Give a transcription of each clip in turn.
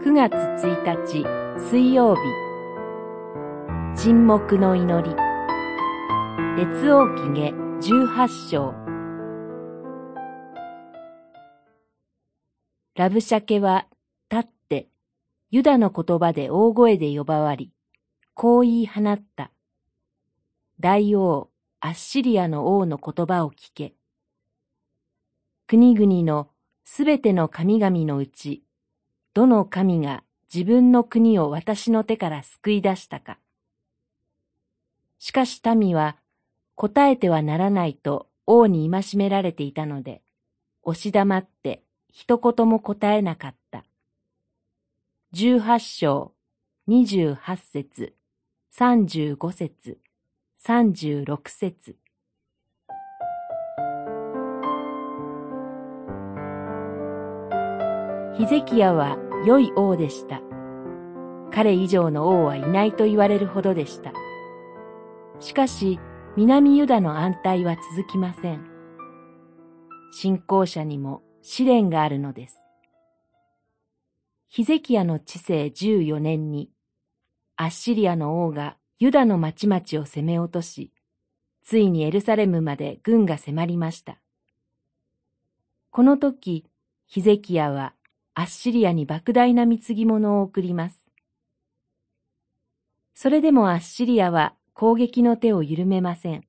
9月1日水曜日沈黙の祈り列王記下18章ラブシャケは立ってユダの言葉で大声で呼ばわりこう言い放った。大王、アッシリアの王の言葉を聞け。国々のすべての神々のうち、どの神が自分の国を私の手から救い出したか。しかし民は答えてはならないと王に戒められていたので、押し黙って一言も答えなかった。十八章、二十八節、三十五節、三十六節。ヒゼキヤは良い王でした。彼以上の王はいないと言われるほどでした。しかし、南ユダの安泰は続きません。信仰者にも試練があるのです。ヒゼキヤの治世14年に、アッシリアの王がユダの町々を攻め落とし、ついにエルサレムまで軍が迫りました。この時、ヒゼキヤはアッシリアに莫大な貢ぎ物を送ります。それでもアッシリアは攻撃の手を緩めません。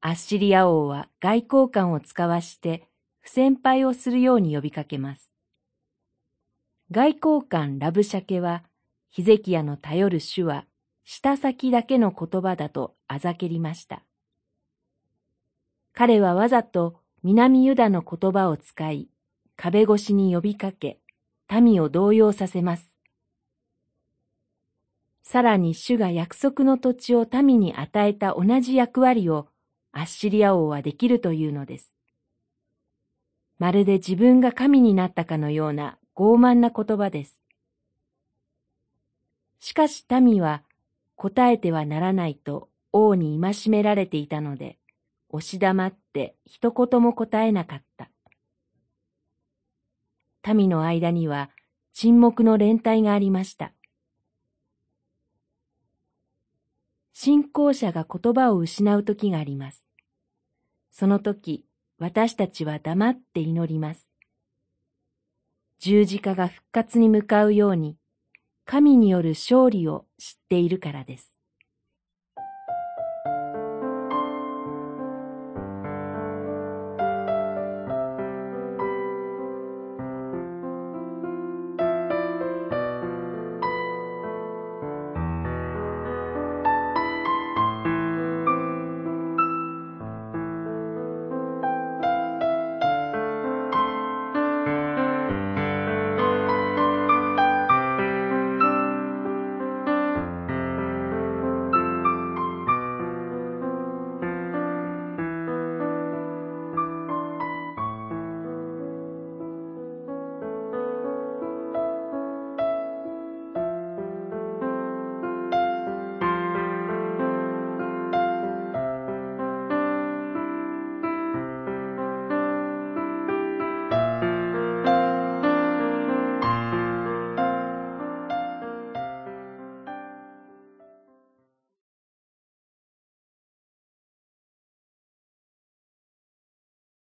アッシリア王は外交官を使わして不戦敗をするように呼びかけます。外交官ラブシャケはヒゼキヤの頼る主は舌先だけの言葉だとあざけりました。彼はわざと南ユダの言葉を使い、壁越しに呼びかけ、民を動揺させます。さらに主が約束の土地を民に与えた同じ役割をアッシリア王はできるというのです。まるで自分が神になったかのような傲慢な言葉です。しかし民は答えてはならないと王に戒められていたので、押し黙って一言も答えなかった。民の間には沈黙の連帯がありました。信仰者が言葉を失う時があります。その時、私たちは黙って祈ります。十字架が復活に向かうように、神による勝利を知っているからです。